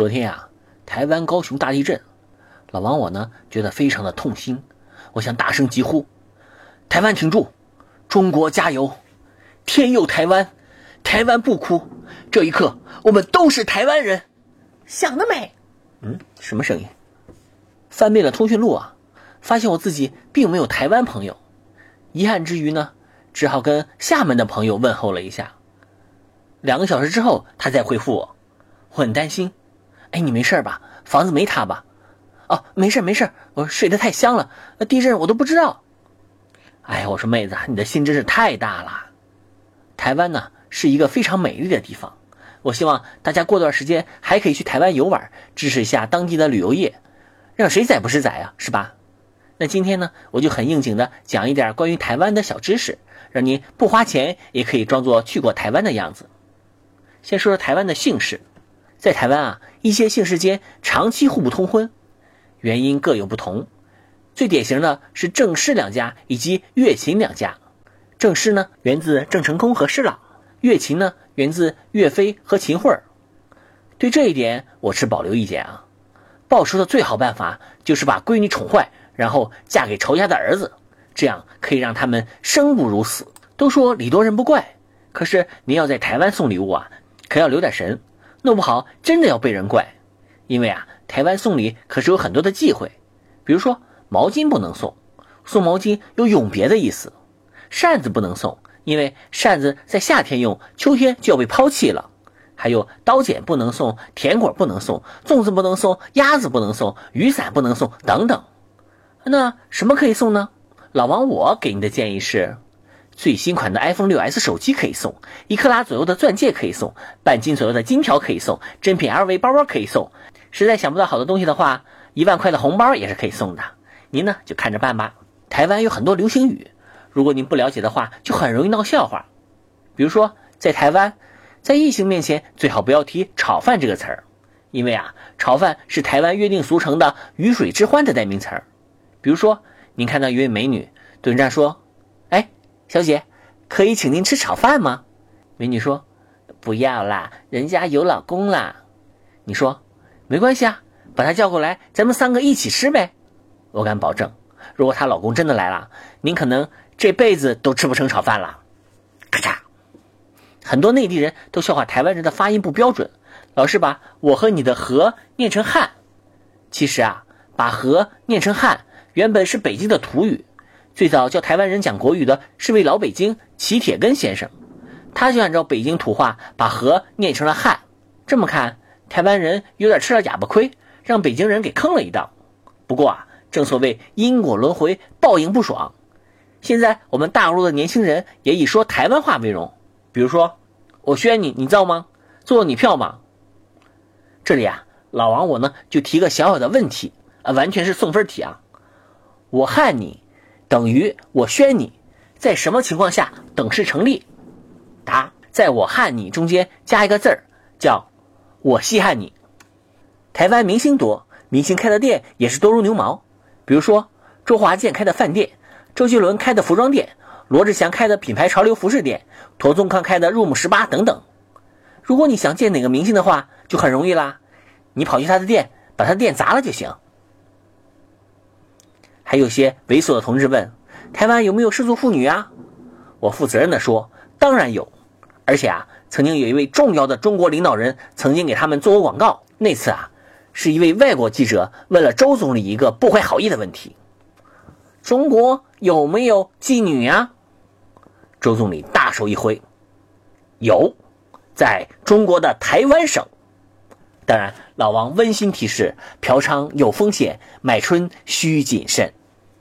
昨天啊，台湾高雄大地震，老王我呢觉得非常的痛心，我想大声疾呼：台湾挺住，中国加油，天佑台湾，台湾不哭，这一刻我们都是台湾人。想得美！嗯，什么声音？翻遍了通讯录啊，发现我自己并没有台湾朋友，遗憾之余呢，只好跟厦门的朋友问候了一下。两个小时之后，他才回复我，我很担心。哎，你没事吧？房子没塌吧？哦，没事没事，我睡得太香了，地震我都不知道。哎呀，我说妹子，你的心真是太大了。台湾呢是一个非常美丽的地方，我希望大家过段时间还可以去台湾游玩，支持一下当地的旅游业，让谁宰不是宰啊，是吧？那今天呢，我就很应景的讲一点关于台湾的小知识，让你不花钱也可以装作去过台湾的样子。先说说台湾的姓氏，在台湾啊，一些姓氏间长期互不通婚，原因各有不同。最典型的是郑氏两家以及岳秦两家。郑氏呢，源自郑成功和施琅；岳秦呢，源自岳飞和秦桧。对这一点，我持保留意见啊。报仇的最好办法就是把闺女宠坏，然后嫁给仇家的儿子，这样可以让他们生不如死。都说礼多人不怪，可是您要在台湾送礼物啊。可要留点神，弄不好真的要被人怪。因为啊，台湾送礼可是有很多的忌讳，比如说毛巾不能送，送毛巾有永别的意思；扇子不能送，因为扇子在夏天用，秋天就要被抛弃了。还有刀剪不能送，甜果不能送，粽子不能送，鸭子不能送，雨伞不能送，等等。那什么可以送呢？老王，我给你的建议是。最新款的 iPhone 6s 手机可以送，一克拉左右的钻戒可以送，半斤左右的金条可以送，真品 LV 包包可以送。实在想不到好的东西的话，一万块的红包也是可以送的。您呢就看着办吧。台湾有很多流行语，如果您不了解的话，就很容易闹笑话。比如说，在台湾，在异性面前最好不要提“炒饭”这个词儿，因为啊，炒饭是台湾约定俗成的鱼水之欢的代名词儿。比如说，您看到一位美女对人家说：“。”小姐，可以请您吃炒饭吗？美女说：“不要啦，人家有老公啦。”你说：“没关系啊，把她叫过来，咱们三个一起吃呗。”我敢保证，如果她老公真的来了，您可能这辈子都吃不成炒饭了。咔嚓！很多内地人都笑话台湾人的发音不标准，老是把我和你的和念成汉。其实啊，把和念成汉原本是北京的土语。最早教台湾人讲国语的是位老北京齐铁根先生，他就按照北京土话把“和”念成了“汉”。这么看，台湾人有点吃了哑巴亏，让北京人给坑了一道。不过啊，正所谓因果轮回，报应不爽。现在我们大陆的年轻人也以说台湾话为荣，比如说“我宣你，你造吗？做你票吗？”这里啊，老王我呢就提个小小的问题啊，完全是送分题啊，我汉你。等于我宣你，在什么情况下等式成立？答：在我汉你中间加一个字儿，叫我稀罕你。台湾明星多，明星开的店也是多如牛毛。比如说周华健开的饭店，周杰伦开的服装店，罗志祥开的品牌潮流服饰店，陀宗康开的 Room 十八等等。如果你想见哪个明星的话，就很容易啦，你跑去他的店，把他的店砸了就行。还有些猥琐的同志问：“台湾有没有失足妇女啊？”我负责任的说：“当然有，而且啊，曾经有一位重要的中国领导人曾经给他们做过广告。那次啊，是一位外国记者问了周总理一个不怀好意的问题：中国有没有妓女啊？周总理大手一挥：“有，在中国的台湾省。”当然，老王温馨提示：嫖娼有风险，买春需谨慎。